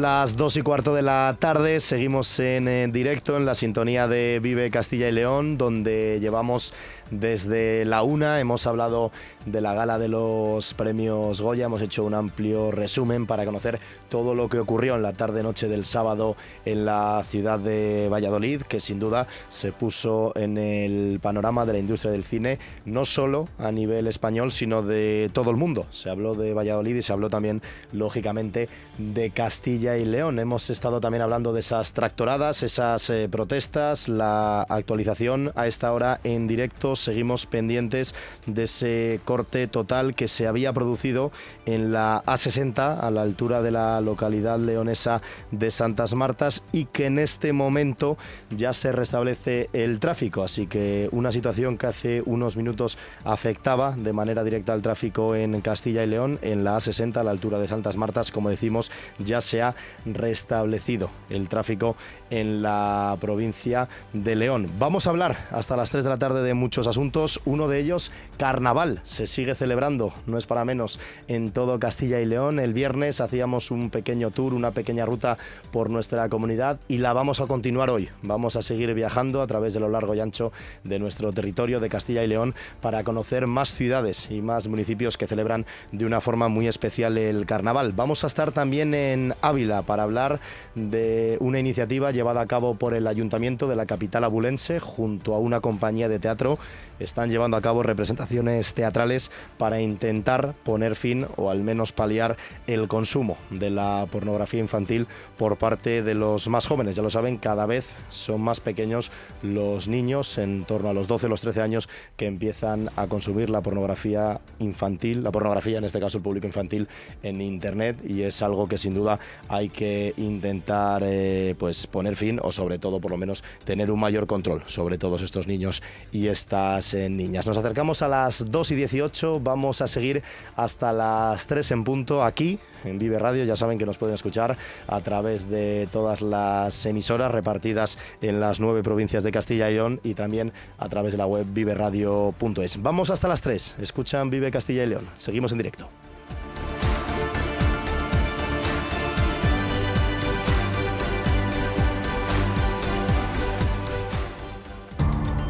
Las dos y cuarto de la tarde, seguimos en, directo en la sintonía de Vive Castilla y León, donde llevamos desde la una, hemos hablado de la gala de los premios Goya, hemos hecho un amplio resumen para conocer todo lo que ocurrió en la tarde-noche del sábado en la ciudad de Valladolid, que sin duda se puso en el panorama de la industria del cine, no solo a nivel español, sino de todo el mundo. Se habló de Valladolid y se habló también, lógicamente, de Castilla y León. Hemos estado también hablando de esas tractoradas, esas eh, protestas, la actualización a esta hora en directo. Seguimos pendientes de ese corte total que se había producido en la A60 a la altura de la localidad leonesa de Santas Martas y que en este momento ya se restablece el tráfico. Así que una situación que hace unos minutos afectaba de manera directa al tráfico en Castilla y León, en la A60 a la altura de Santas Martas, como decimos, ya se ha restablecido el tráfico en la provincia de León. Vamos a hablar hasta las 3 de la tarde de muchos asuntos. Uno de ellos, carnaval. Se sigue celebrando, no es para menos, en todo Castilla y León. El viernes hacíamos un pequeño tour, una pequeña ruta por nuestra comunidad y la vamos a continuar hoy. Vamos a seguir viajando a través de lo largo y ancho de nuestro territorio de Castilla y León para conocer más ciudades y más municipios que celebran de una forma muy especial el carnaval. Vamos a estar también en Ávila para hablar de una iniciativa llevada a cabo por el ayuntamiento de la capital abulense junto a una compañía de teatro. Están llevando a cabo representaciones teatrales para intentar poner fin o al menos paliar el consumo de la pornografía infantil por parte de los más jóvenes. Ya lo saben, cada vez son más pequeños los niños, en torno a los 12 o los 13 años, que empiezan a consumir la pornografía infantil, la pornografía en este caso el público infantil en Internet y es algo que sin duda hay que intentar eh, pues poner fin o sobre todo por lo menos tener un mayor control sobre todos estos niños y estas eh, niñas. Nos acercamos a las 2 y 18, vamos a seguir hasta las 3 en punto aquí en Vive Radio. Ya saben que nos pueden escuchar a través de todas las emisoras repartidas en las nueve provincias de Castilla y León y también a través de la web viveradio.es. Vamos hasta las 3. Escuchan Vive Castilla y León. Seguimos en directo.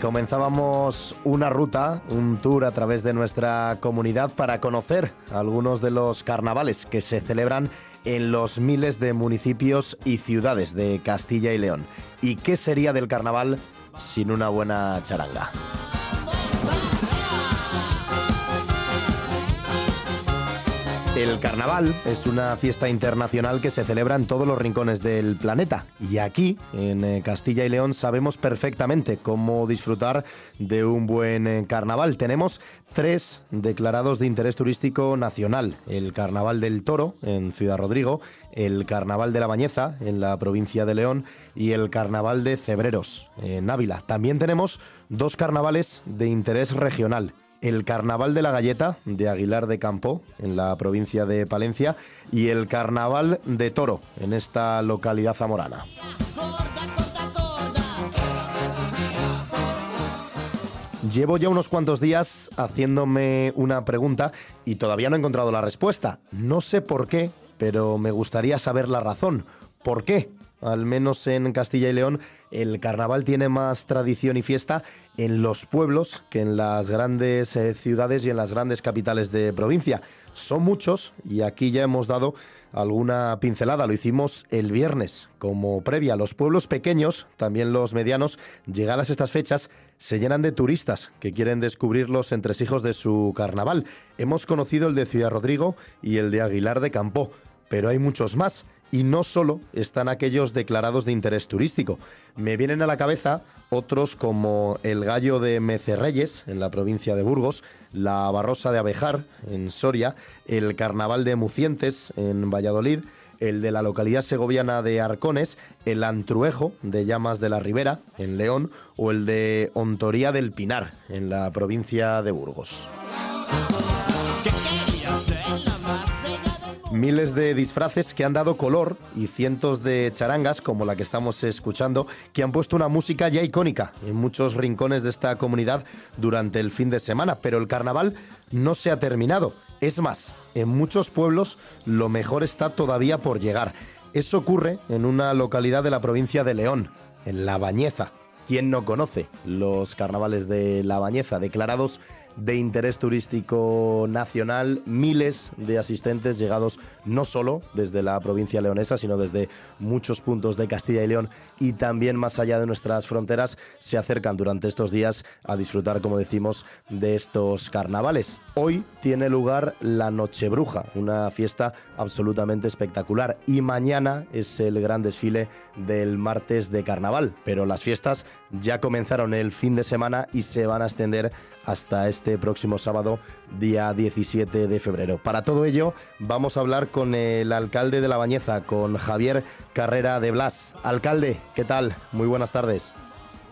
Comenzábamos una ruta, un tour a través de nuestra comunidad para conocer algunos de los carnavales que se celebran en los miles de municipios y ciudades de Castilla y León. ¿Y qué sería del carnaval sin una buena charanga? El carnaval es una fiesta internacional que se celebra en todos los rincones del planeta y aquí, en eh, Castilla y León, sabemos perfectamente cómo disfrutar de un buen eh, carnaval. Tenemos tres declarados de interés turístico nacional. El Carnaval del Toro en Ciudad Rodrigo, el Carnaval de la Bañeza en la provincia de León y el Carnaval de Cebreros en Ávila. También tenemos dos carnavales de interés regional el Carnaval de la Galleta de Aguilar de Campo, en la provincia de Palencia, y el Carnaval de Toro, en esta localidad zamorana. Llevo ya unos cuantos días haciéndome una pregunta y todavía no he encontrado la respuesta. No sé por qué, pero me gustaría saber la razón. ¿Por qué al menos en Castilla y León, el carnaval tiene más tradición y fiesta en los pueblos que en las grandes eh, ciudades y en las grandes capitales de provincia. Son muchos y aquí ya hemos dado alguna pincelada. Lo hicimos el viernes como previa. Los pueblos pequeños, también los medianos, llegadas estas fechas, se llenan de turistas que quieren descubrir los entresijos de su carnaval. Hemos conocido el de Ciudad Rodrigo y el de Aguilar de Campo, pero hay muchos más. Y no solo están aquellos declarados de interés turístico. Me vienen a la cabeza otros como el Gallo de Mecerreyes, en la provincia de Burgos, la Barrosa de Abejar, en Soria, el Carnaval de Mucientes, en Valladolid, el de la localidad segoviana de Arcones, el Antruejo de Llamas de la Ribera, en León, o el de Ontoría del Pinar, en la provincia de Burgos. Miles de disfraces que han dado color y cientos de charangas, como la que estamos escuchando, que han puesto una música ya icónica en muchos rincones de esta comunidad durante el fin de semana. Pero el carnaval no se ha terminado. Es más, en muchos pueblos lo mejor está todavía por llegar. Eso ocurre en una localidad de la provincia de León, en La Bañeza. ¿Quién no conoce los carnavales de La Bañeza, declarados de interés turístico nacional, miles de asistentes llegados no solo desde la provincia leonesa, sino desde muchos puntos de Castilla y León y también más allá de nuestras fronteras, se acercan durante estos días a disfrutar, como decimos, de estos carnavales. Hoy tiene lugar la Nochebruja, una fiesta absolutamente espectacular, y mañana es el gran desfile del martes de carnaval, pero las fiestas ya comenzaron el fin de semana y se van a extender hasta este próximo sábado, día 17 de febrero. Para todo ello, vamos a hablar con el alcalde de La Bañeza, con Javier Carrera de Blas. Alcalde, ¿qué tal? Muy buenas tardes.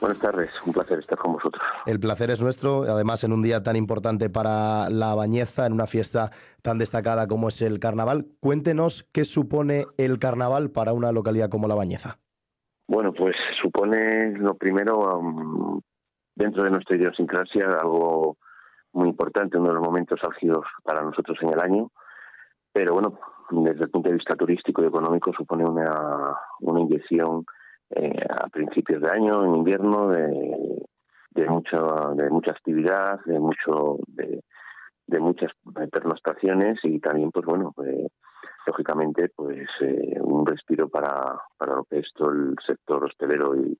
Buenas tardes, un placer estar con vosotros. El placer es nuestro, además en un día tan importante para La Bañeza, en una fiesta tan destacada como es el carnaval. Cuéntenos qué supone el carnaval para una localidad como La Bañeza. Bueno, pues supone lo primero dentro de nuestra idiosincrasia algo muy importante, uno de los momentos álgidos para nosotros en el año, pero bueno, desde el punto de vista turístico y económico supone una, una inyección eh, a principios de año, en invierno, de, de, mucho, de mucha actividad, de mucho de, de muchas pernoctaciones y también, pues bueno, eh, lógicamente, pues eh, un respiro para, para lo que es todo el sector hostelero y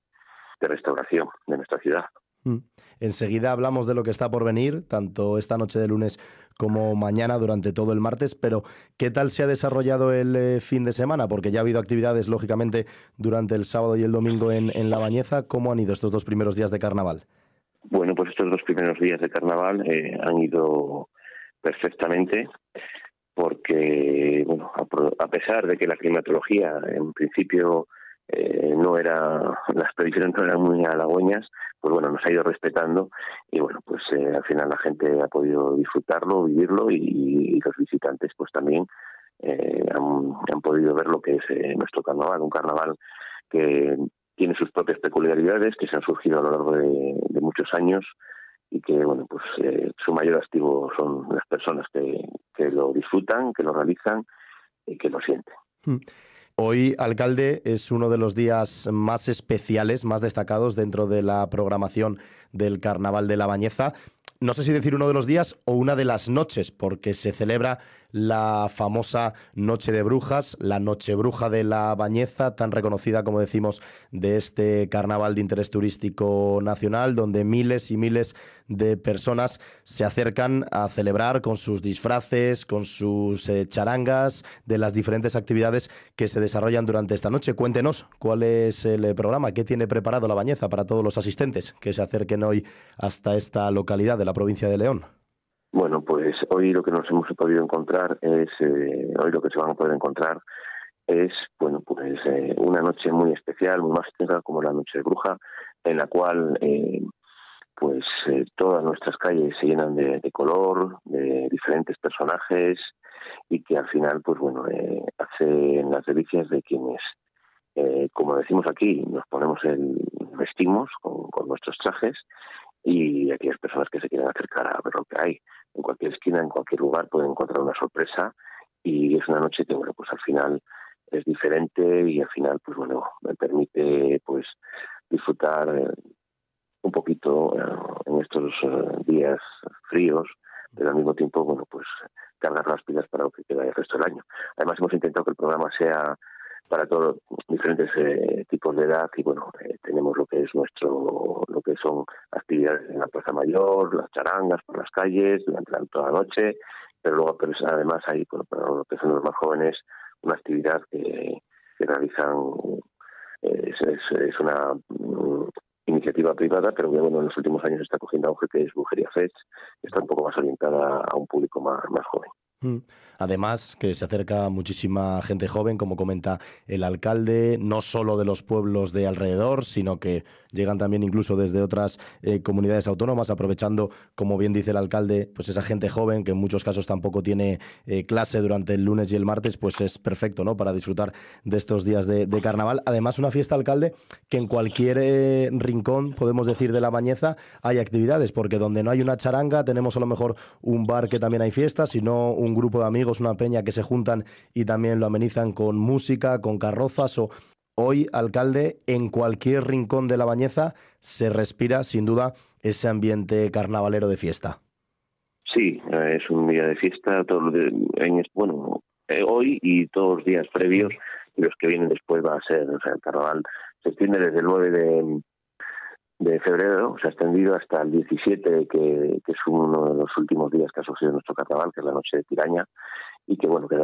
de restauración de nuestra ciudad. Mm. Enseguida hablamos de lo que está por venir, tanto esta noche de lunes como mañana durante todo el martes, pero ¿qué tal se ha desarrollado el eh, fin de semana? Porque ya ha habido actividades, lógicamente, durante el sábado y el domingo en, en La Bañeza. ¿Cómo han ido estos dos primeros días de carnaval? Bueno, pues estos dos primeros días de carnaval eh, han ido perfectamente porque, bueno, a pesar de que la climatología en principio eh, no era, las predicciones no eran muy halagüeñas, pues bueno, nos ha ido respetando y bueno, pues eh, al final la gente ha podido disfrutarlo, vivirlo y, los visitantes pues también eh, han, podido ver lo que es nuestro carnaval, un carnaval que tiene sus propias peculiaridades que se han surgido a lo largo de, muchos años y que bueno pues su mayor activo son las personas que, que lo disfrutan, que lo realizan y que lo sienten. Hmm. Hoy, alcalde, es uno de los días más especiales, más destacados dentro de la programación del Carnaval de la Bañeza. No sé si decir uno de los días o una de las noches, porque se celebra la famosa Noche de Brujas, la Noche Bruja de la Bañeza, tan reconocida como decimos de este carnaval de interés turístico nacional, donde miles y miles de personas se acercan a celebrar con sus disfraces, con sus eh, charangas, de las diferentes actividades que se desarrollan durante esta noche. Cuéntenos cuál es el programa, qué tiene preparado la Bañeza para todos los asistentes que se acerquen hoy hasta esta localidad de la provincia de León. Bueno, pues hoy lo que nos hemos podido encontrar es, eh, hoy lo que se van a poder encontrar es, bueno, pues eh, una noche muy especial, muy mágica como la Noche de Bruja, en la cual, eh, pues todas nuestras calles se llenan de, color, de diferentes personajes y que al final, pues bueno, hacen las delicias de quienes, como decimos aquí, nos ponemos el, vestimos con nuestros trajes y aquellas personas que se quieren acercar a ver lo que hay en cualquier esquina, en cualquier lugar, pueden encontrar una sorpresa y es una noche que, bueno, pues al final es diferente y al final, pues bueno, me permite pues disfrutar eh, un poquito en estos días fríos, pero al mismo tiempo, bueno, pues cargar las pilas para lo que queda el resto del año. Además, hemos intentado que el programa sea para todos diferentes eh, tipos de edad y bueno eh, tenemos lo que es nuestro lo que son actividades en la plaza mayor las charangas por las calles durante toda la noche pero luego además hay para los que son los más jóvenes una actividad que, realizan eh, es, una mm, iniciativa privada pero que bueno en los últimos años está cogiendo auge que es Brujería Fest que está un poco más orientada a un público más, más joven. Además, que se acerca muchísima gente joven, como comenta el alcalde, no solo de los pueblos de alrededor, sino que llegan también incluso desde otras eh, comunidades autónomas, aprovechando, como bien dice el alcalde, pues esa gente joven que en muchos casos tampoco tiene eh, clase durante el lunes y el martes, pues es perfecto, ¿no? Para disfrutar de estos días de, carnaval. Además, una fiesta, alcalde, que en cualquier eh, rincón, podemos decir, de la Bañeza, hay actividades, porque donde no hay una charanga, tenemos a lo mejor un bar que también hay fiestas, sino un grupo de amigos, una peña que se juntan y también lo amenizan con música, con carrozas o hoy, alcalde, en cualquier rincón de la Bañeza se respira sin duda ese ambiente carnavalero de fiesta. Sí, eh, es un día de fiesta, en, bueno, eh, hoy y todos los días previos, y los que vienen después va a ser, el carnaval se extiende desde el 9 de, de febrero, se ha extendido hasta el 17, que, es uno de los últimos días que ha sucedido nuestro carnaval, que es la noche de Tiraña, y que bueno, que,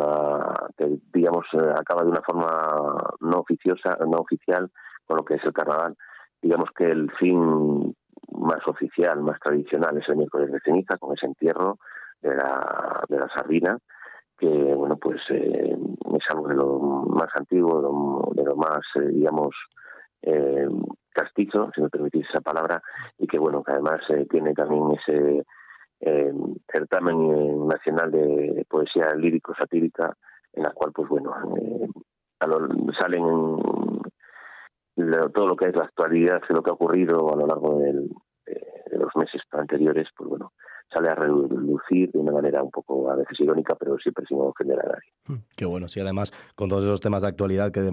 que digamos eh, acaba de una forma no oficiosa, no oficial con lo que es el carnaval. Digamos que el fin más oficial, más tradicional es el miércoles de ceniza, con ese entierro de la, de la sardina, que bueno pues eh, es algo de lo más antiguo, de lo, más eh, digamos eh, castizo, si me permitís esa palabra, y que bueno, que además eh, tiene también ese eh, certamen nacional de poesía lírico-satírica, en la cual, pues bueno, eh, salen todo lo que es la actualidad de lo que ha ocurrido a lo largo de los meses anteriores, pues bueno, sale a relucir de una manera un poco a veces irónica, pero siempre sin ofender a nadie. Hmm, qué bueno, sí, además con todos esos temas de actualidad que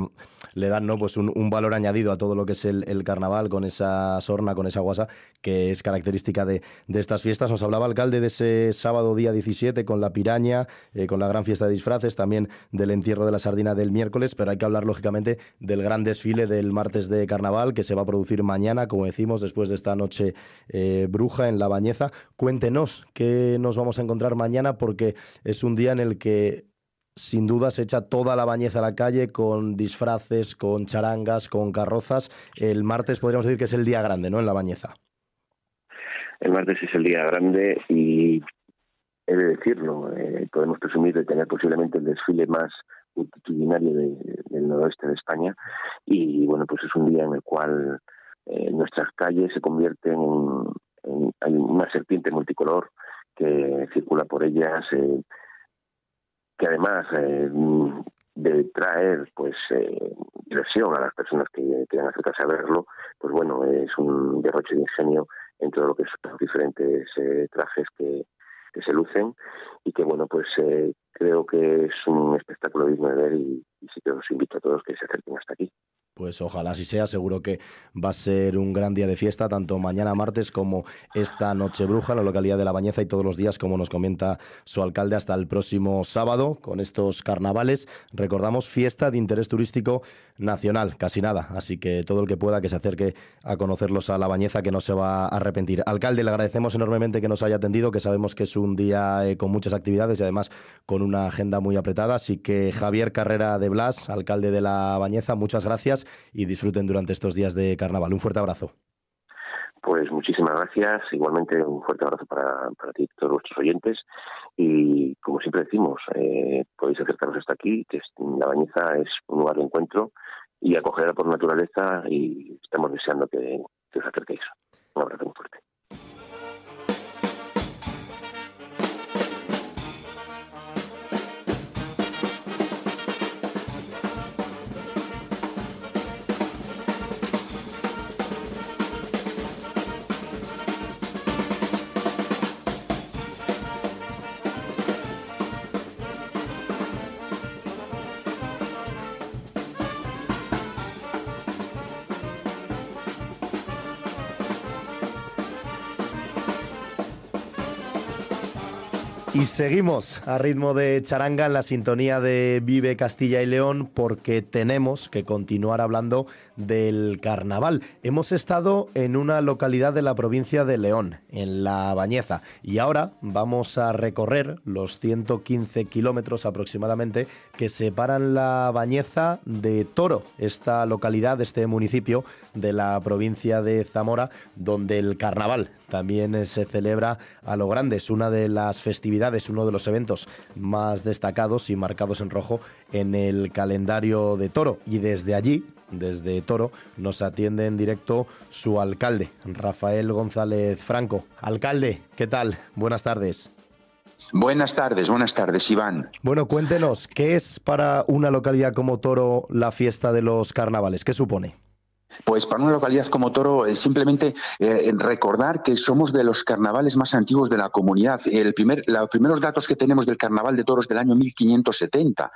le dan ¿no? pues un, valor añadido a todo lo que es el, carnaval, con esa sorna, con esa guasa, que es característica de, estas fiestas. Nos hablaba alcalde de ese sábado día 17 con la piraña, eh, con la gran fiesta de disfraces, también del entierro de la sardina del miércoles, pero hay que hablar lógicamente del gran desfile del martes de carnaval que se va a producir mañana, como decimos, después de esta noche eh, bruja en La Bañeza. Cuéntenos qué nos vamos a encontrar mañana porque es un día en el que sin duda se echa toda la bañeza a la calle con disfraces, con charangas, con carrozas. El martes podríamos decir que es el día grande, ¿no? En la bañeza. El martes es el día grande y he de decirlo, eh, podemos presumir de tener posiblemente el desfile más multitudinario del noroeste de España y bueno, pues es un día en el cual eh, nuestras calles se convierten en, hay una serpiente multicolor que circula por ellas, eh, que además eh, de traer pues eh, diversión a las personas que quieran acercarse a verlo, pues bueno, es un derroche de ingenio en todo lo que son los diferentes trajes que, se lucen y que bueno pues creo que es un espectáculo digno de ver y, y sí que os invito a todos que se acerquen hasta aquí. Pues ojalá así sea, seguro que va a ser un gran día de fiesta, tanto mañana martes como esta noche bruja la localidad de La Bañeza y todos los días, como nos comenta su alcalde, hasta el próximo sábado con estos carnavales. Recordamos, fiesta de interés turístico nacional, casi nada, así que todo el que pueda que se acerque a conocerlos a La Bañeza, que no se va a arrepentir. Alcalde, le agradecemos enormemente que nos haya atendido, que sabemos que es un día eh, con muchas actividades y además con una agenda muy apretada, así que Javier Carrera de Blas, alcalde de La Bañeza, muchas gracias y disfruten durante estos días de carnaval. Un fuerte abrazo. Pues muchísimas gracias. Igualmente un fuerte abrazo para, para ti y todos vuestros oyentes. Y como siempre decimos, eh, podéis acercaros hasta aquí, que La Bañeza es un lugar de encuentro y acogedora por naturaleza y estamos deseando que, que os acerquéis. Un abrazo muy fuerte. Y seguimos a ritmo de charanga en la sintonía de Vive Castilla y León porque tenemos que continuar hablando del carnaval. Hemos estado en una localidad de la provincia de León, en La Bañeza, y ahora vamos a recorrer los 115 kilómetros aproximadamente que separan La Bañeza de Toro, esta localidad, este municipio de la provincia de Zamora, donde el carnaval también se celebra a lo grande. Es una de las festividades, uno de los eventos más destacados y marcados en rojo en el calendario de Toro. Y desde allí, desde Toro, nos atiende en directo su alcalde, Rafael González Franco. Alcalde, ¿qué tal? Buenas tardes. Buenas tardes, buenas tardes, Iván. Bueno, cuéntenos, ¿qué es para una localidad como Toro la fiesta de los carnavales? ¿Qué supone? Pues para una localidad como Toro, es simplemente eh, recordar que somos de los carnavales más antiguos de la comunidad. El primer, los primeros datos que tenemos del carnaval de toros del año 1570.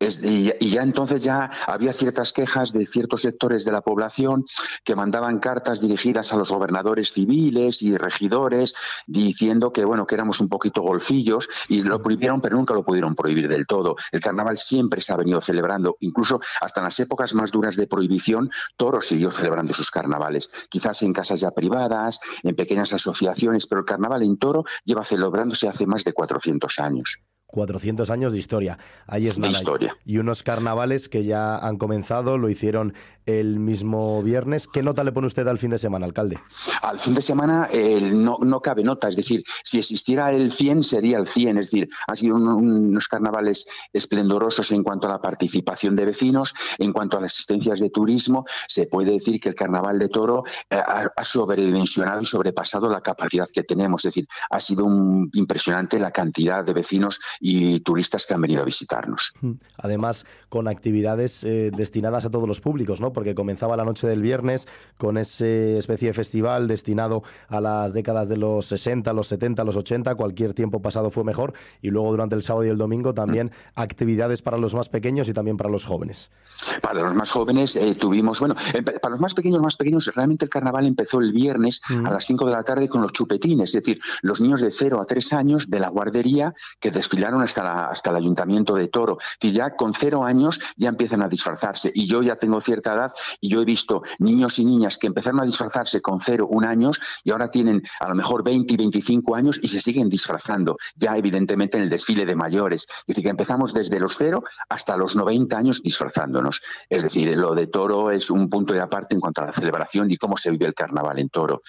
y, ya entonces ya había ciertas quejas de ciertos sectores de la población que mandaban cartas dirigidas a los gobernadores civiles y regidores diciendo que bueno que éramos un poquito golfillos y lo prohibieron pero nunca lo pudieron prohibir del todo. El carnaval siempre se ha venido celebrando, incluso hasta en las épocas más duras de prohibición, toros siguió celebrando sus carnavales, quizás en casas ya privadas, en pequeñas asociaciones, pero el carnaval en Toro lleva celebrándose hace más de 400 años. 400 años de historia. Ahí es nada. historia. Y unos carnavales que ya han comenzado, lo hicieron el mismo viernes. ¿Qué nota le pone usted al fin de semana, alcalde? Al fin de semana no, no, cabe nota, es decir, si existiera el 100 sería el 100, es decir, han sido unos carnavales esplendorosos en cuanto a la participación de vecinos, en cuanto a las asistencias de turismo, se puede decir que el carnaval de Toro eh, ha, sobredimensionado y sobrepasado la capacidad que tenemos, es decir, ha sido un, impresionante la cantidad de vecinos y turistas que han venido a visitarnos. Mm. Además, con actividades eh, destinadas a todos los públicos, ¿no? porque comenzaba la noche del viernes con ese especie de festival destinado a las décadas de los 60, los 70, los 80, cualquier tiempo pasado fue mejor, y luego durante el sábado y el domingo también actividades para los más pequeños y también para los jóvenes. Para los más jóvenes eh, tuvimos, bueno, para los más pequeños, más pequeños, realmente el carnaval empezó el viernes a las 5 de la tarde con los chupetines, es decir, los niños de 0 a 3 años de la guardería que desfilaron hasta, hasta el ayuntamiento de Toro, que ya con 0 años ya empiezan a disfrazarse, y yo ya tengo cierta edad y yo he visto niños y niñas que empezaron a disfrazarse con 0, 1 años y ahora tienen a lo mejor 20 y 25 años y se siguen disfrazando, ya evidentemente en el desfile de mayores. Es decir, que empezamos desde los 0 hasta los 90 años disfrazándonos. Es decir, lo de Toro es un punto de aparte en cuanto a la celebración y cómo se vive el carnaval en Toro.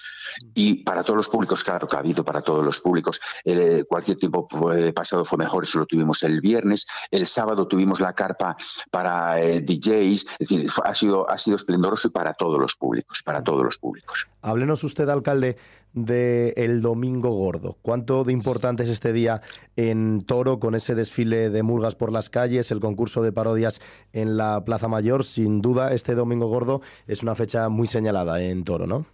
Y para todos los públicos, claro que ha habido para todos los públicos. Eh, cualquier tiempo pasado fue mejor, eso lo tuvimos el viernes. El sábado tuvimos la carpa para eh, DJs. Es decir, ha sido ha sido esplendoroso para todos los públicos, para todos los públicos. Háblenos usted, alcalde, del el Domingo Gordo. ¿Cuánto de importante es este día en Toro con ese desfile de murgas por las calles, el concurso de parodias en la Plaza Mayor? Sin duda, este Domingo Gordo es una fecha muy señalada en Toro, ¿no?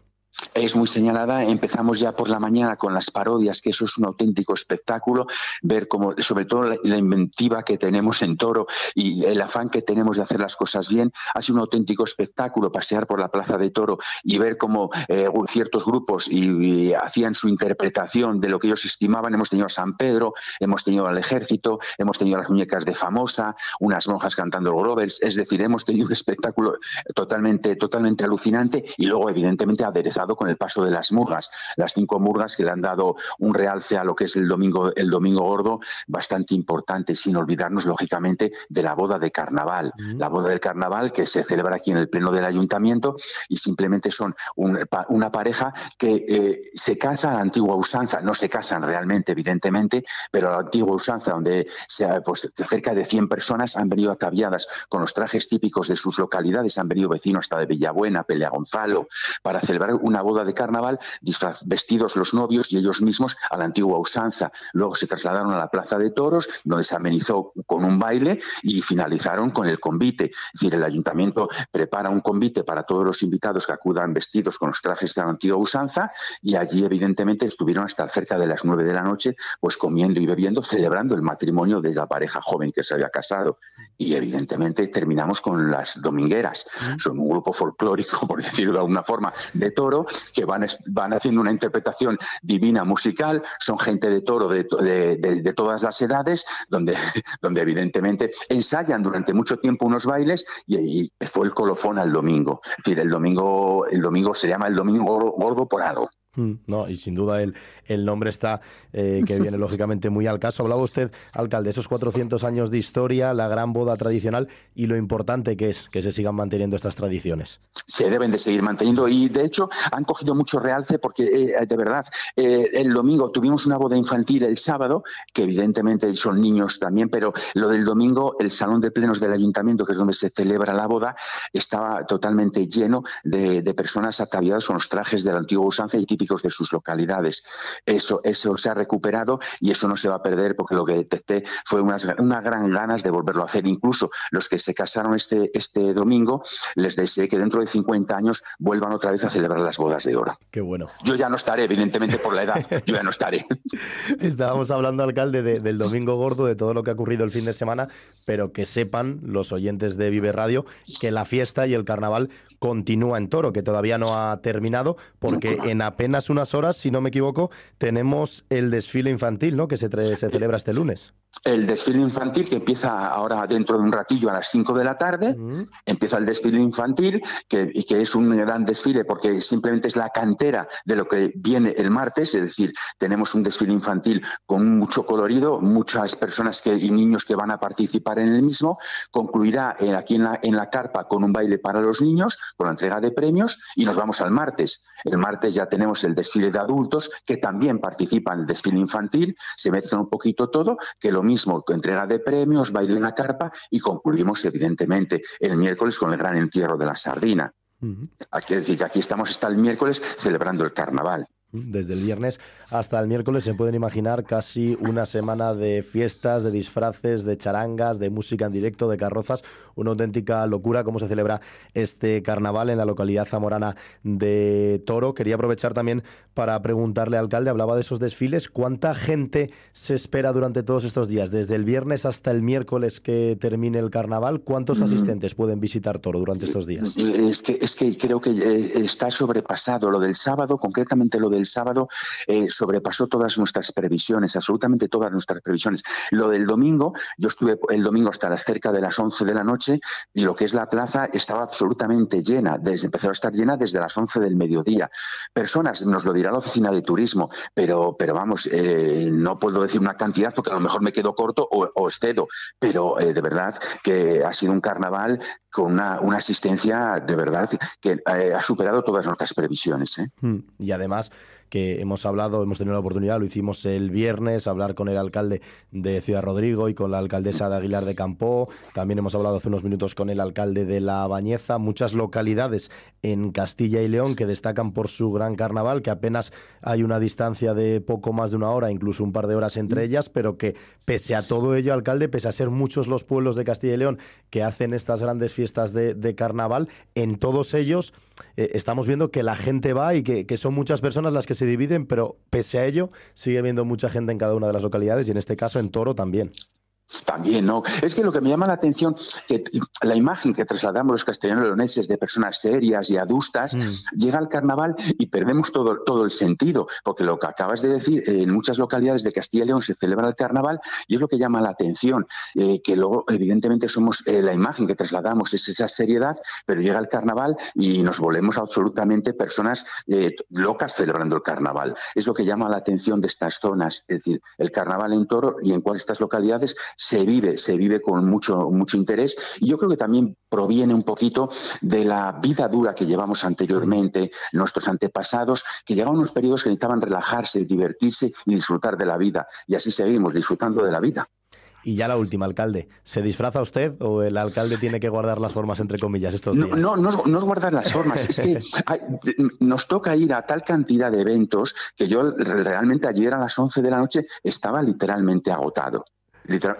Es muy señalada. Empezamos ya por la mañana con las parodias, que eso es un auténtico espectáculo, ver cómo, sobre todo la, inventiva que tenemos en Toro y el afán que tenemos de hacer las cosas bien. Ha sido un auténtico espectáculo pasear por la Plaza de Toro y ver cómo eh, ciertos grupos y, hacían su interpretación de lo que ellos estimaban. Hemos tenido a San Pedro, hemos tenido al Ejército, hemos tenido las muñecas de Famosa, unas monjas cantando el Grovers. Es decir, hemos tenido un espectáculo totalmente, totalmente alucinante y luego, evidentemente, aderezado con el paso de las murgas, las cinco murgas que le han dado un realce a lo que es el domingo, el domingo gordo bastante importante, sin olvidarnos lógicamente de la boda de carnaval, la boda del carnaval que se celebra aquí en el pleno del ayuntamiento y simplemente son una pareja que eh, se casa a la antigua usanza, no se casan realmente evidentemente, pero a la antigua usanza donde pues, cerca de 100 personas han venido ataviadas con los trajes típicos de sus localidades, han venido vecinos hasta de Villabuena, Pelea Gonzalo, para celebrar un una boda de carnaval, vestidos los novios y ellos mismos a la antigua usanza. Luego se trasladaron a la Plaza de Toros, donde se amenizó con un baile y finalizaron con el convite. Es decir, el ayuntamiento prepara un convite para todos los invitados que acudan vestidos con los trajes de la antigua usanza y allí evidentemente estuvieron hasta cerca de las nueve de la noche, pues comiendo y bebiendo, celebrando el matrimonio de la pareja joven que se había casado. Y evidentemente terminamos con las domingueras. Son un grupo folclórico, por decirlo de alguna forma, de toro que van, van haciendo una interpretación divina musical, son gente de toro de, de, todas las edades, donde, donde evidentemente ensayan durante mucho tiempo unos bailes y, fue el colofón al domingo. Es decir, el domingo, el domingo se llama el domingo gordo por algo. Mm, no, y sin duda el, el nombre está eh, que viene lógicamente muy al caso. Hablaba usted, alcalde, esos 400 años de historia, la gran boda tradicional y lo importante que es que se sigan manteniendo estas tradiciones. Se deben de seguir manteniendo y de hecho han cogido mucho realce porque eh, de verdad eh, el domingo tuvimos una boda infantil el sábado, que evidentemente son niños también, pero lo del domingo, el salón de plenos del ayuntamiento, que es donde se celebra la boda, estaba totalmente lleno de, personas ataviadas con los trajes de la antigua usanza y de sus localidades. Eso, eso se ha recuperado y eso no se va a perder porque lo que detecté fue unas, una gran ganas de volverlo a hacer. Incluso los que se casaron este, este domingo, les deseé que dentro de 50 años vuelvan otra vez a celebrar las bodas de oro. Qué bueno. Yo ya no estaré, evidentemente por la edad, yo ya no estaré. Estábamos hablando, alcalde, del domingo gordo, de todo lo que ha ocurrido el fin de semana, pero que sepan los oyentes de Vive Radio que la fiesta y el carnaval continúa en Toro, que todavía no ha terminado, porque en apenas unas horas, si no me equivoco, tenemos el desfile infantil, ¿no? Que se, se celebra este lunes el desfile infantil que empieza ahora dentro de un ratillo a las 5 de la tarde. Empieza el desfile infantil, que, que es un gran desfile porque simplemente es la cantera de lo que viene el martes, es decir, tenemos un desfile infantil con mucho colorido, muchas personas que, y niños que van a participar en el mismo. Concluirá aquí en la, en la carpa con un baile para los niños, con la entrega de premios y nos vamos al martes. El martes ya tenemos el desfile de adultos que también participan en el desfile infantil, se mezcla un poquito todo, que lo mismo, entrega de premios, baile en la carpa y concluimos evidentemente el miércoles con el gran entierro de la sardina. Hay que decir que aquí estamos hasta el miércoles celebrando el carnaval. Desde el viernes hasta el miércoles se pueden imaginar casi una semana de fiestas, de disfraces, de charangas, de música en directo, de carrozas, una auténtica locura cómo se celebra este carnaval en la localidad zamorana de Toro. Quería aprovechar también para preguntarle, al alcalde, hablaba de esos desfiles, ¿cuánta gente se espera durante todos estos días, desde el viernes hasta el miércoles que termine el carnaval? ¿Cuántos asistentes pueden visitar Toro durante estos días? Es que, es que creo que eh, está sobrepasado lo del sábado, concretamente lo del el sábado eh, sobrepasó todas nuestras previsiones, absolutamente todas nuestras previsiones. Lo del domingo, yo estuve el domingo hasta las cerca de las 11 de la noche y lo que es la plaza estaba absolutamente llena, desde, empezó a estar llena desde las 11 del mediodía. Personas, nos lo dirá la oficina de turismo, pero, pero vamos, eh, no puedo decir una cantidad porque a lo mejor me quedo corto o, excedo, pero eh, de verdad que ha sido un carnaval con una, asistencia de verdad que ha superado todas nuestras previsiones. Hmm. Y además que hemos hablado, hemos tenido la oportunidad, lo hicimos el viernes, hablar con el alcalde de Ciudad Rodrigo y con la alcaldesa de Aguilar de Campo. También hemos hablado hace unos minutos con el alcalde de La Bañeza. Muchas localidades en Castilla y León que destacan por su gran carnaval, que apenas hay una distancia de poco más de una hora, incluso un par de horas entre ellas, pero que pese a todo ello, alcalde, pese a ser muchos los pueblos de Castilla y León que hacen estas grandes fiestas de, carnaval, en todos ellos eh, estamos viendo que la gente va y que, que son muchas personas las que se se dividen, pero pese a ello sigue habiendo mucha gente en cada una de las localidades y en este caso en Toro también. También, ¿no? Es que lo que me llama la atención, que la imagen que trasladamos los castellanos leoneses de personas serias y adustas, mm. llega al carnaval y perdemos todo, todo el sentido, porque lo que acabas de decir, en muchas localidades de Castilla y León se celebra el carnaval y es lo que llama la atención, eh, que luego evidentemente somos eh, la imagen que trasladamos, es esa seriedad, pero llega el carnaval y nos volvemos absolutamente personas eh, locas celebrando el carnaval. Es lo que llama la atención de estas zonas, es decir, el carnaval en Toro y en cuáles estas localidades se vive, se vive con mucho, mucho interés. Y yo creo que también proviene un poquito de la vida dura que llevamos anteriormente, nuestros antepasados, que llegaban unos periodos que necesitaban relajarse, divertirse y disfrutar de la vida. Y así seguimos disfrutando de la vida. Y ya la última, alcalde. ¿Se disfraza usted o el alcalde tiene que guardar las formas, entre comillas, estos días? No, no, no, es guardar las formas. es que nos toca ir a tal cantidad de eventos que yo realmente ayer a las 11 de la noche estaba literalmente agotado.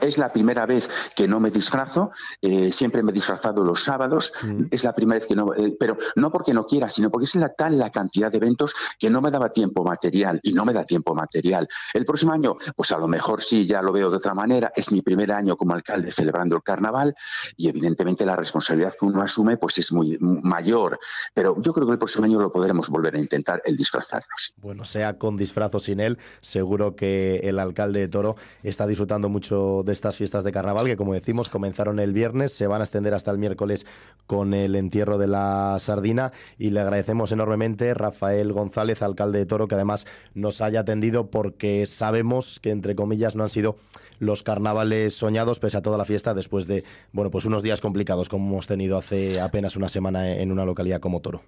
Es la primera vez que no me disfrazo, eh, siempre me he disfrazado los sábados, mm. es la primera vez que no, eh, pero no porque no quiera, sino porque es la, tal la cantidad de eventos que no me daba tiempo material y no me da tiempo material. El próximo año, pues a lo mejor sí, ya lo veo de otra manera, es mi primer año como alcalde celebrando el carnaval y evidentemente la responsabilidad que uno asume pues es muy mayor, pero yo creo que el próximo año lo podremos volver a intentar, el disfrazarnos. Bueno, sea con disfraz o sin él, seguro que el alcalde de Toro está disfrutando mucho de estas fiestas de carnaval que, como decimos, comenzaron el viernes, se van a extender hasta el miércoles con el entierro de la sardina y le agradecemos enormemente Rafael González, alcalde de Toro, que además nos haya atendido porque sabemos que, entre comillas, no han sido los carnavales soñados pese a toda la fiesta después de, bueno, pues unos días complicados como hemos tenido hace apenas una semana en una localidad como Toro.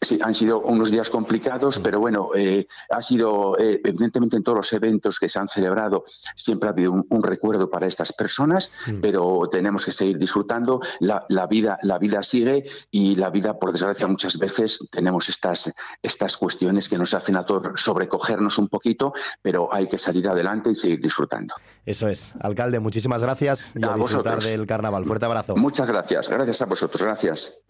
Sí, han sido unos días complicados, pero bueno, eh, ha sido, eh, evidentemente en todos los eventos que se han celebrado, siempre ha habido un, recuerdo para estas personas, mm. pero tenemos que seguir disfrutando. La, vida, la vida sigue y la vida, por desgracia, muchas veces tenemos estas, estas cuestiones que nos hacen a todos sobrecogernos un poquito, pero hay que salir adelante y seguir disfrutando. Eso es. Alcalde, muchísimas gracias y a, disfrutar del carnaval. Fuerte abrazo. Muchas gracias. Gracias a vosotros. Gracias.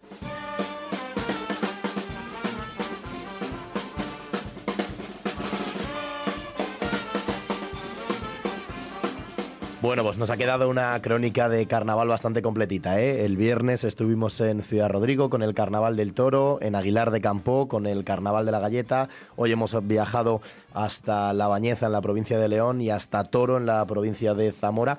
Bueno, pues nos ha quedado una crónica de carnaval bastante completita. ¿eh? El viernes estuvimos en Ciudad Rodrigo con el Carnaval del Toro, en Aguilar de Campo con el Carnaval de la Galleta. Hoy hemos viajado hasta La Bañeza en la provincia de León y hasta Toro en la provincia de Zamora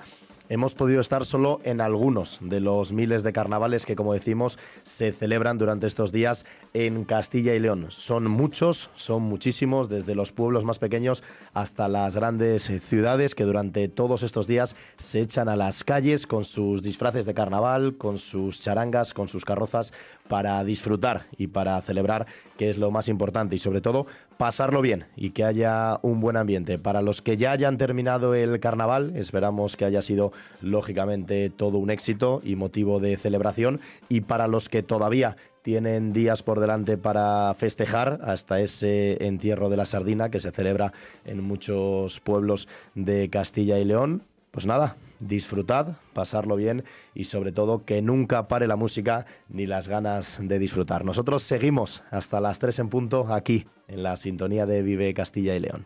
hemos podido estar solo en algunos de los miles de carnavales que, como decimos, se celebran durante estos días en Castilla y León. Son muchos, son muchísimos, desde los pueblos más pequeños hasta las grandes ciudades que durante todos estos días se echan a las calles con sus disfraces de carnaval, con sus charangas, con sus carrozas para disfrutar y para celebrar, que es lo más importante, y sobre todo pasarlo bien y que haya un buen ambiente. Para los que ya hayan terminado el carnaval, esperamos que haya sido lógicamente todo un éxito y motivo de celebración, y para los que todavía tienen días por delante para festejar hasta ese entierro de la sardina que se celebra en muchos pueblos de Castilla y León. Pues nada, disfrutad, pasarlo bien y sobre todo que nunca pare la música ni las ganas de disfrutar. Nosotros seguimos hasta las 3 en punto aquí en la sintonía de Vive Castilla y León.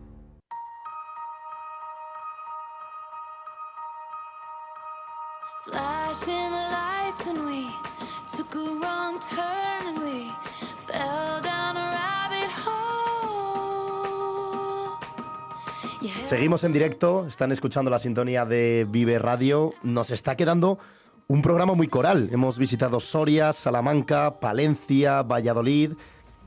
Seguimos en directo, están escuchando la sintonía de Vive Radio. Nos está quedando un programa muy coral. Hemos visitado Soria, Salamanca, Palencia, Valladolid.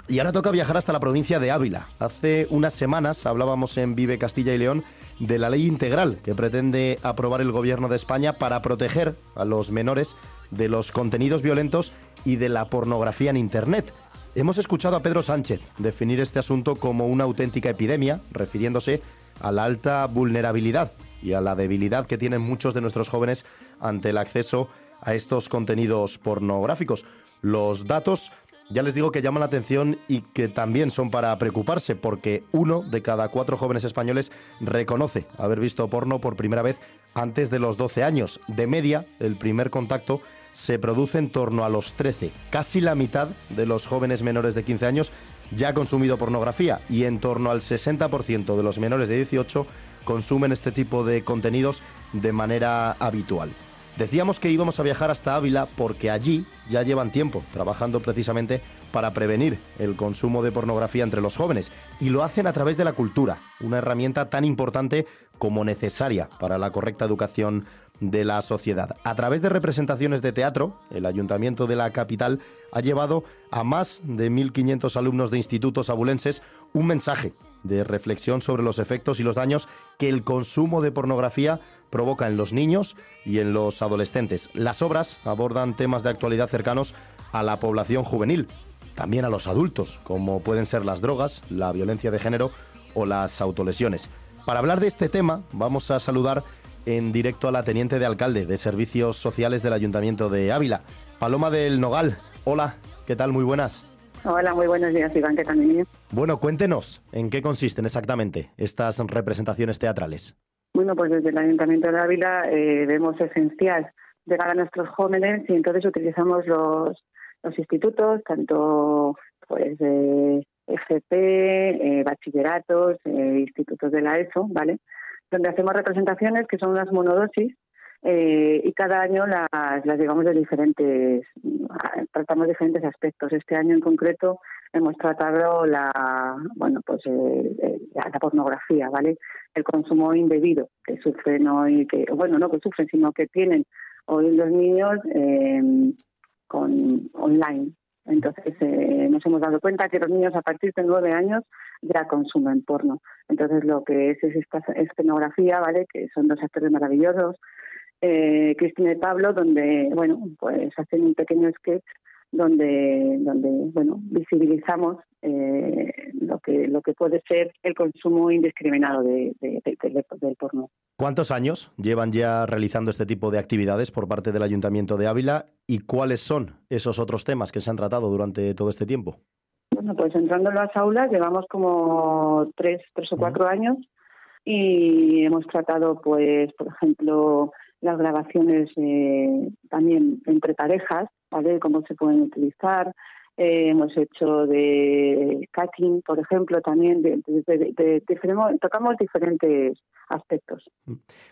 Y ahora toca viajar hasta la provincia de Ávila. Hace unas semanas hablábamos en Vive Castilla y León de la ley integral que pretende aprobar el gobierno de España para proteger a los menores de los contenidos violentos y de la pornografía en Internet. Hemos escuchado a Pedro Sánchez definir este asunto como una auténtica epidemia, refiriéndose a la alta vulnerabilidad y a la debilidad que tienen muchos de nuestros jóvenes ante el acceso a estos contenidos pornográficos. Los datos ya les digo que llaman la atención y que también son para preocuparse, porque uno de cada cuatro jóvenes españoles reconoce haber visto porno por primera vez antes de los 12 años. De media, el primer contacto se produce en torno a los 13. Casi la mitad de los jóvenes menores de 15 años ya ha consumido pornografía y en torno al 60% de los menores de 18 consumen este tipo de contenidos de manera habitual. Decíamos que íbamos a viajar hasta Ávila porque allí ya llevan tiempo trabajando precisamente para prevenir el consumo de pornografía entre los jóvenes y lo hacen a través de la cultura, una herramienta tan importante como necesaria para la correcta educación de la sociedad. A través de representaciones de teatro, el ayuntamiento de la capital ha llevado a más de 1.500 alumnos de institutos abulenses un mensaje de reflexión sobre los efectos y los daños que el consumo de pornografía provoca en los niños y en los adolescentes. Las obras abordan temas de actualidad cercanos a la población juvenil, también a los adultos, como pueden ser las drogas, la violencia de género o las autolesiones. Para hablar de este tema, vamos a saludar en directo a la teniente de alcalde de Servicios Sociales del Ayuntamiento de Ávila, Paloma del Nogal. Hola, ¿qué tal? Muy buenas. Hola, muy buenos días, Iván, ¿qué tal? Bueno, cuéntenos, ¿en qué consisten exactamente estas representaciones teatrales? Bueno, pues desde el Ayuntamiento de Ávila eh, vemos esencial llegar a nuestros jóvenes y entonces utilizamos los, los institutos, tanto pues eh, FP, bachilleratos, eh, institutos de la ESO, ¿vale? Donde hacemos representaciones que son unas monodosis eh, y cada año las, las llevamos de diferentes, tratamos diferentes aspectos. Este año en concreto hemos tratado la, bueno, pues la pornografía, ¿vale? el consumo indebido que sufren hoy, que bueno, no que sufren, sino que tienen hoy los niños eh, con online. Entonces eh, nos hemos dado cuenta que los niños a partir de nueve años ya consumen porno. Entonces lo que es es esta escenografía, ¿vale? Que son dos actores maravillosos, eh, Cristina y Pablo, donde bueno pues hacen un pequeño sketch donde donde bueno visibilizamos eh, lo que lo que puede ser el consumo indiscriminado de, del porno. ¿Cuántos años llevan ya realizando este tipo de actividades por parte del Ayuntamiento de Ávila y cuáles son esos otros temas que se han tratado durante todo este tiempo? Bueno, pues entrando en las aulas llevamos como tres, tres o cuatro años y hemos tratado, pues, por ejemplo, las grabaciones eh, también entre parejas, ¿vale? Cómo se pueden utilizar, eh, hemos hecho de cutting, por ejemplo, también de, tocamos diferentes aspectos.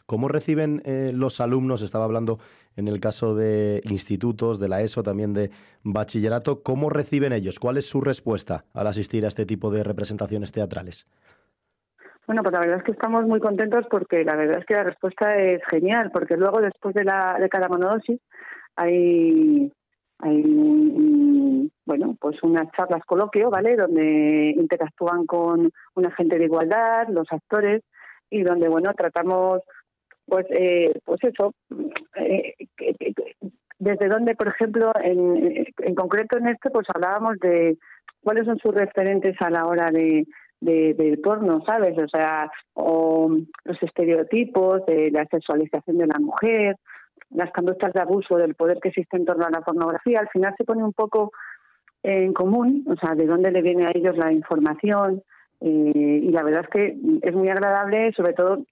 ¿Cómo reciben eh, los alumnos? Estaba hablando en el caso de institutos, de la ESO, también de bachillerato. ¿Cómo reciben ellos? ¿Cuál es su respuesta al asistir a este tipo de representaciones teatrales? Bueno, pues la verdad es que estamos muy contentos porque la verdad es que la respuesta es genial, porque luego después de, la, de cada monodosis hay hay bueno pues unas charlas coloquio vale donde interactúan con un agente de igualdad los actores y donde bueno tratamos pues eh, pues eso eh, desde donde por ejemplo en, en concreto en este pues hablábamos de cuáles son sus referentes a la hora de, de, del porno, ¿sabes? O sea, o los estereotipos de la sexualización de la mujer, las conductas de abuso del poder que existe en torno a la pornografía, al final se pone un poco en común, o sea, de dónde le viene a ellos la información, eh, y la verdad es que es muy agradable, sobre todo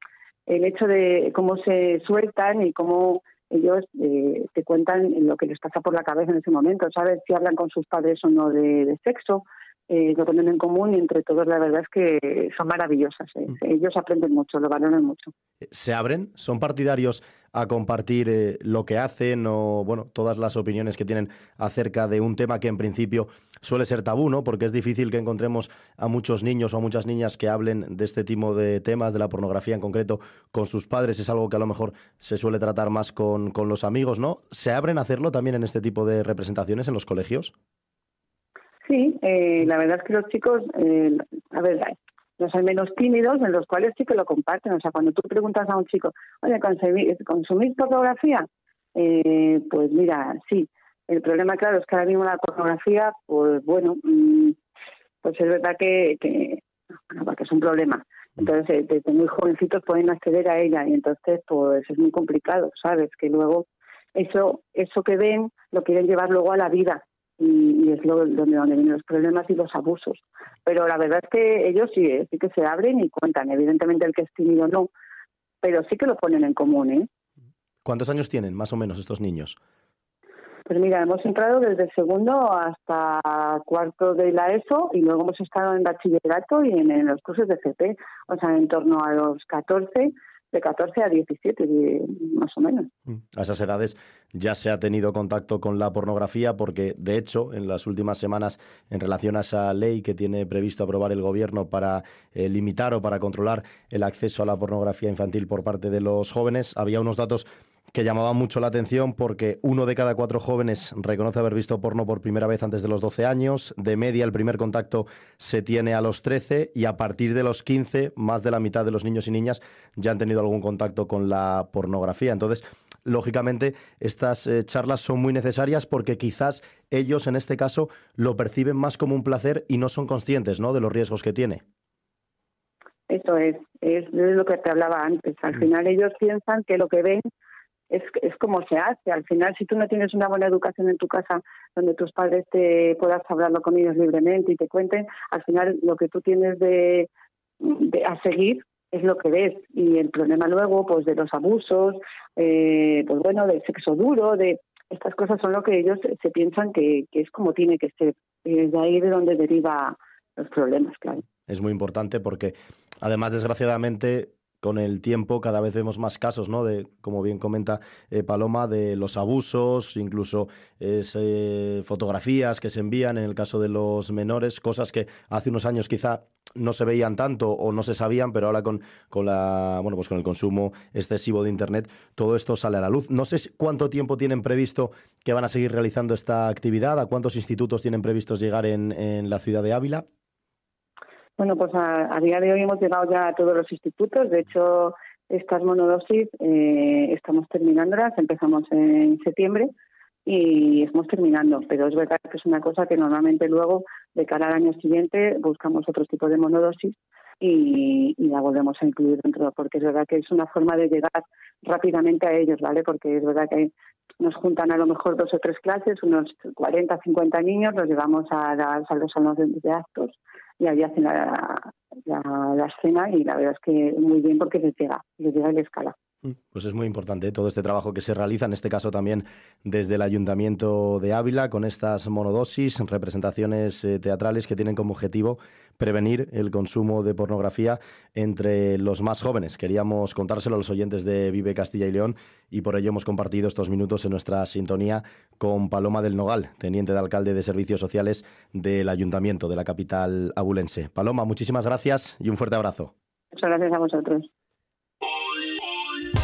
el hecho de cómo se sueltan y cómo ellos eh, te cuentan lo que les pasa por la cabeza en ese momento, ¿sabes? Si hablan con sus padres o no de sexo, eh, lo ponen en común y entre todos la verdad es que son maravillosas. ¿eh? Mm. Ellos aprenden mucho, lo valoran mucho. ¿Se abren? ¿Son partidarios a compartir eh, lo que hacen o bueno todas las opiniones que tienen acerca de un tema que en principio suele ser tabú, ¿no? Porque es difícil que encontremos a muchos niños o a muchas niñas que hablen de este tipo de temas, de la pornografía en concreto, con sus padres. Es algo que a lo mejor se suele tratar más con, con los amigos, ¿no? ¿Se abren a hacerlo también en este tipo de representaciones en los colegios? Sí, eh, la verdad es que los chicos, eh, a ver, son menos tímidos, en los cuales sí que lo comparten. O sea, cuando tú preguntas a un chico, oye, ¿consumís pornografía? Eh, pues mira, sí. El problema, claro, es que ahora mismo la pornografía, pues bueno, mm, pues es verdad que, que, es un problema. Entonces, desde muy jovencitos pueden acceder a ella y entonces, pues es muy complicado, ¿sabes? Que luego eso, eso que ven lo quieren llevar luego a la vida y, es lo, donde, donde vienen los problemas y los abusos. Pero la verdad es que ellos sí, sí que se abren y cuentan. Evidentemente el que es tímido no, pero sí que lo ponen en común. ¿eh? ¿Cuántos años tienen más o menos estos niños? Pues mira, hemos entrado desde segundo hasta cuarto de la ESO y luego hemos estado en bachillerato y en, los cursos de CP, o sea, en torno a los 14 de 14 a 17, más o menos. Mm. A esas edades ya se ha tenido contacto con la pornografía porque, de hecho, en las últimas semanas, en relación a esa ley que tiene previsto aprobar el Gobierno para eh, limitar o para controlar el acceso a la pornografía infantil por parte de los jóvenes, había unos datos que llamaba mucho la atención porque uno de cada cuatro jóvenes reconoce haber visto porno por primera vez antes de los 12 años, de media el primer contacto se tiene a los 13 y a partir de los 15 más de la mitad de los niños y niñas ya han tenido algún contacto con la pornografía. Entonces, lógicamente, estas eh, charlas son muy necesarias porque quizás ellos en este caso lo perciben más como un placer y no son conscientes ¿no? de los riesgos que tiene. Eso es, es lo que te hablaba antes. Al mm. final ellos piensan que lo que ven es, es como se hace. Al final, si tú no tienes una buena educación en tu casa donde tus padres te puedas hablarlo con ellos libremente y te cuenten, al final lo que tú tienes de, a seguir es lo que ves. Y el problema luego, pues de los abusos, eh, pues bueno, del sexo duro, de estas cosas son lo que ellos se piensan que, que es como tiene que ser. Y es de ahí de donde deriva los problemas, claro. Es muy importante porque, además, desgraciadamente, con el tiempo cada vez vemos más casos, ¿no? De, como bien comenta eh, Paloma, de los abusos, incluso eh, fotografías que se envían en el caso de los menores, cosas que hace unos años quizá no se veían tanto o no se sabían, pero ahora con, con la bueno pues con el consumo excesivo de internet, todo esto sale a la luz. No sé cuánto tiempo tienen previsto que van a seguir realizando esta actividad, a cuántos institutos tienen previstos llegar en, en la ciudad de Ávila. Bueno, pues a, día de hoy hemos llegado ya a todos los institutos. De hecho, estas monodosis eh, estamos terminándolas. Empezamos en septiembre y estamos terminando. Pero es verdad que es una cosa que normalmente luego, de cara al año siguiente, buscamos otro tipo de monodosis y, la volvemos a incluir dentro, porque es verdad que es una forma de llegar rápidamente a ellos, ¿vale? Porque es verdad que nos juntan a lo mejor dos o tres clases, unos 40, 50 niños, los llevamos a, a los salones de actos y ahí hacen la, la, escena y la verdad es que muy bien porque les llega, les llega la escala. Mm, pues es muy importante ¿eh? todo este trabajo que se realiza, en este caso también desde el Ayuntamiento de Ávila, con estas monodosis, representaciones eh, teatrales que tienen como objetivo prevenir el consumo de pornografía entre los más jóvenes. Queríamos contárselo a los oyentes de Vive Castilla y León y por ello hemos compartido estos minutos en nuestra sintonía con Paloma del Nogal, teniente de alcalde de Servicios Sociales del Ayuntamiento de la capital abulense. Paloma, muchísimas gracias y un fuerte abrazo. Muchas gracias a vosotros.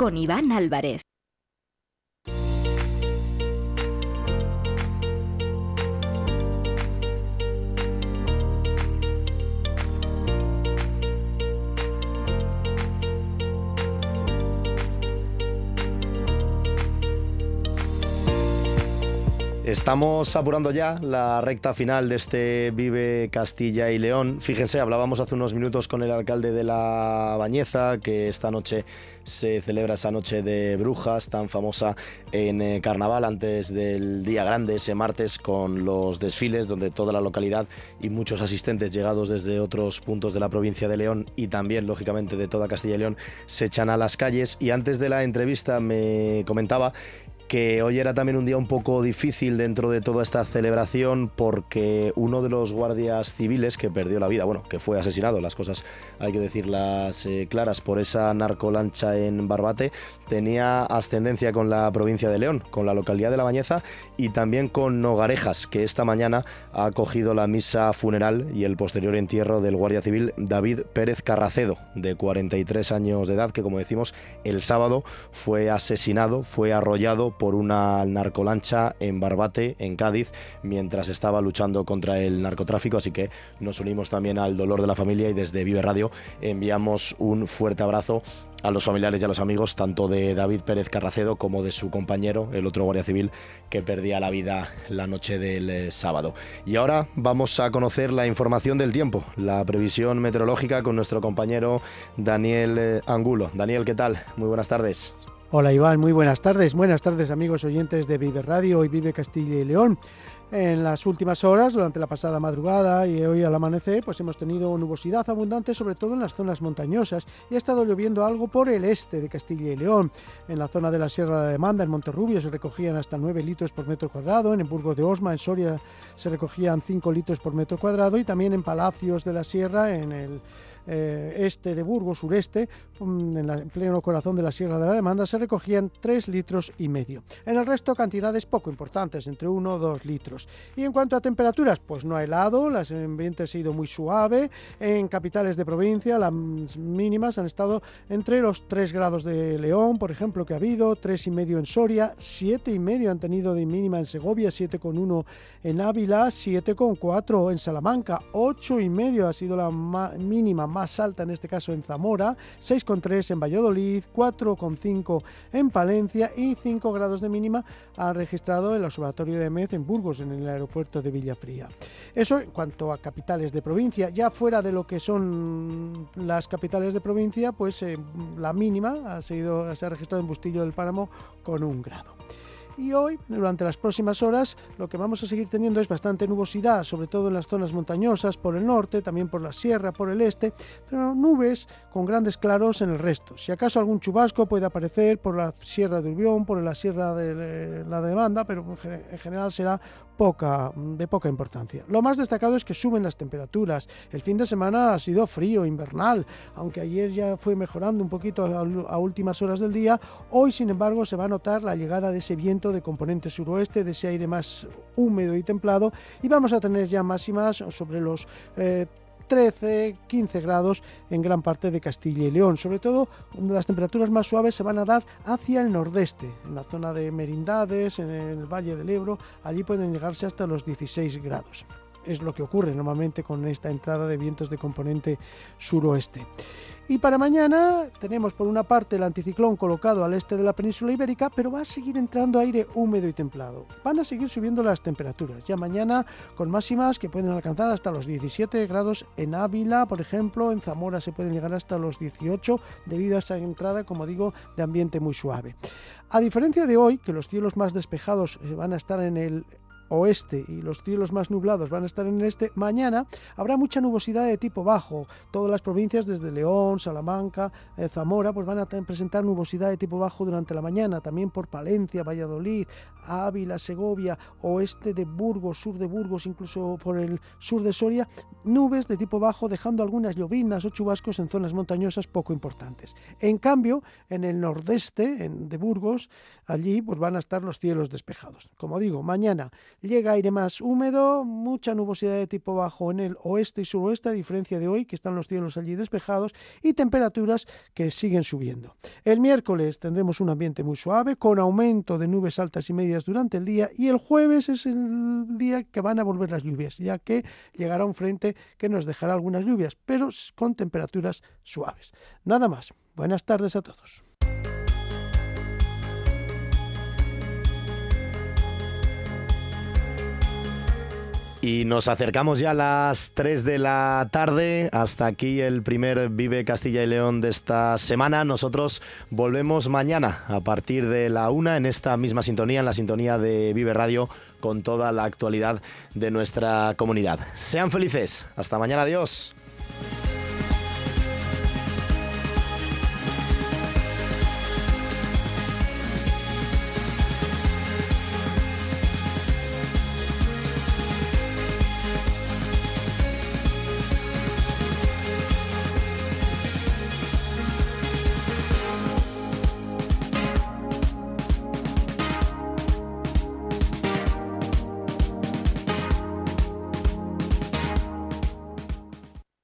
con Iván Álvarez. Estamos apurando ya la recta final de este Vive Castilla y León. Fíjense, hablábamos hace unos minutos con el alcalde de La Bañeza, que esta noche se celebra esa noche de brujas tan famosa en eh, Carnaval antes del día grande, ese martes, con los desfiles donde toda la localidad y muchos asistentes llegados desde otros puntos de la provincia de León y también, lógicamente, de toda Castilla y León se echan a las calles. Y antes de la entrevista me comentaba que hoy era también un día un poco difícil dentro de toda esta celebración porque uno de los guardias civiles que perdió la vida, bueno, que fue asesinado, las cosas hay que decirlas eh, claras, por esa narcolancha en Barbate, tenía ascendencia con la provincia de León, con la localidad de La Bañeza y también con Nogarejas, que esta mañana ha acogido la misa funeral y el posterior entierro del guardia civil David Pérez Carracedo, de 43 años de edad, que como decimos, el sábado fue asesinado, fue arrollado por una narcolancha en Barbate, en Cádiz, mientras estaba luchando contra el narcotráfico. Así que nos unimos también al dolor de la familia y desde Vive Radio enviamos un fuerte abrazo a los familiares y a los amigos tanto de David Pérez Carracedo como de su compañero, el otro guardia civil que perdía la vida la noche del eh, sábado. Y ahora vamos a conocer la información del tiempo, la previsión meteorológica con nuestro compañero Daniel eh, Angulo. Daniel, ¿qué tal? Muy buenas tardes. Hola Iván, muy buenas tardes. Buenas tardes amigos oyentes de Vive Radio y Vive Castilla y León. En las últimas horas, durante la pasada madrugada y hoy al amanecer, pues hemos tenido nubosidad abundante, sobre todo en las zonas montañosas, y ha estado lloviendo algo por el este de Castilla y León. En la zona de la Sierra de Demanda, en Monterrubio, se recogían hasta 9 litros por metro cuadrado, en el Burgo de Osma, en Soria, se recogían 5 litros por metro cuadrado, y también en Palacios de la Sierra, en el eh, este de Burgos, sureste, mm, en, el pleno corazón de la Sierra de la Demanda, se recogían 3 litros y medio. En el resto, cantidades poco importantes, entre 1 o 2 litros. Y en cuanto a temperaturas, pues no ha helado, las ambiente ha sido muy suave. En capitales de provincia, las mínimas han estado entre los 3 grados de León, por ejemplo, que ha habido, 3 y medio en Soria, 7 y medio han tenido de mínima en Segovia, 7,1 en Ávila, 7,4 en Salamanca, 8 y medio ha sido la mínima más alta en este caso en Zamora, 6,3 en Valladolid, 4,5 en Palencia y 5 grados de mínima ha registrado el Observatorio de Mez en Burgos, en el aeropuerto de Villafría. Eso en cuanto a capitales de provincia. Ya fuera de lo que son las capitales de provincia, pues eh, la mínima ha, sido, se ha registrado en Bustillo del Páramo con un grado. Y hoy, durante las próximas horas, lo que vamos a seguir teniendo es bastante nubosidad, sobre todo en las zonas montañosas, por el norte, también por la sierra, por el este, pero nubes con grandes claros en el resto. Si acaso algún chubasco puede aparecer por la sierra de Urbión, por la sierra de la demanda, pero en general será poca, de poca importancia. Lo más destacado es que suben las temperaturas. El fin de semana ha sido frío, invernal, aunque ayer ya fue mejorando un poquito a, últimas horas del día. Hoy, sin embargo, se va a notar la llegada de ese viento de componente suroeste, de ese aire más húmedo y templado, y vamos a tener ya máximas sobre los eh, 13, 15 grados en gran parte de Castilla y León. Sobre todo, las temperaturas más suaves se van a dar hacia el nordeste, en la zona de Merindades, en el Valle del Ebro. Allí pueden llegarse hasta los 16 grados. Es lo que ocurre normalmente con esta entrada de vientos de componente suroeste. Y para mañana tenemos por una parte el anticiclón colocado al este de la península ibérica, pero va a seguir entrando aire húmedo y templado. Van a seguir subiendo las temperaturas. Ya mañana con máximas que pueden alcanzar hasta los 17 grados en Ávila, por ejemplo, en Zamora se pueden llegar hasta los 18 debido a esa entrada, como digo, de ambiente muy suave. A diferencia de hoy, que los cielos más despejados van a estar en el oeste y los cielos más nublados van a estar en el este, mañana habrá mucha nubosidad de tipo bajo. Todas las provincias, desde León, Salamanca, eh, Zamora, pues van a presentar nubosidad de tipo bajo durante la mañana. También por Palencia, Valladolid, Ávila, Segovia, oeste de Burgos, sur de Burgos, incluso por el sur de Soria, nubes de tipo bajo, dejando algunas llovinas o chubascos en zonas montañosas poco importantes. En cambio, en el nordeste de Burgos, allí pues van a estar los cielos despejados. Como digo, mañana llega aire más húmedo, mucha nubosidad de tipo bajo en el oeste y suroeste, a diferencia de hoy, que están los cielos allí despejados, y temperaturas que siguen subiendo. El miércoles tendremos un ambiente muy suave, con aumento de nubes altas y medias durante el día, y el jueves es el día que van a volver las lluvias, ya que llegará un frente que nos dejará algunas lluvias, pero con temperaturas suaves. Nada más. Buenas tardes a todos. Y nos acercamos ya a las 3 de la tarde. Hasta aquí el primer Vive Castilla y León de esta semana. Nosotros volvemos mañana a partir de la 1 en esta misma sintonía, en la sintonía de Vive Radio, con toda la actualidad de nuestra comunidad. Sean felices. Hasta mañana. Adiós.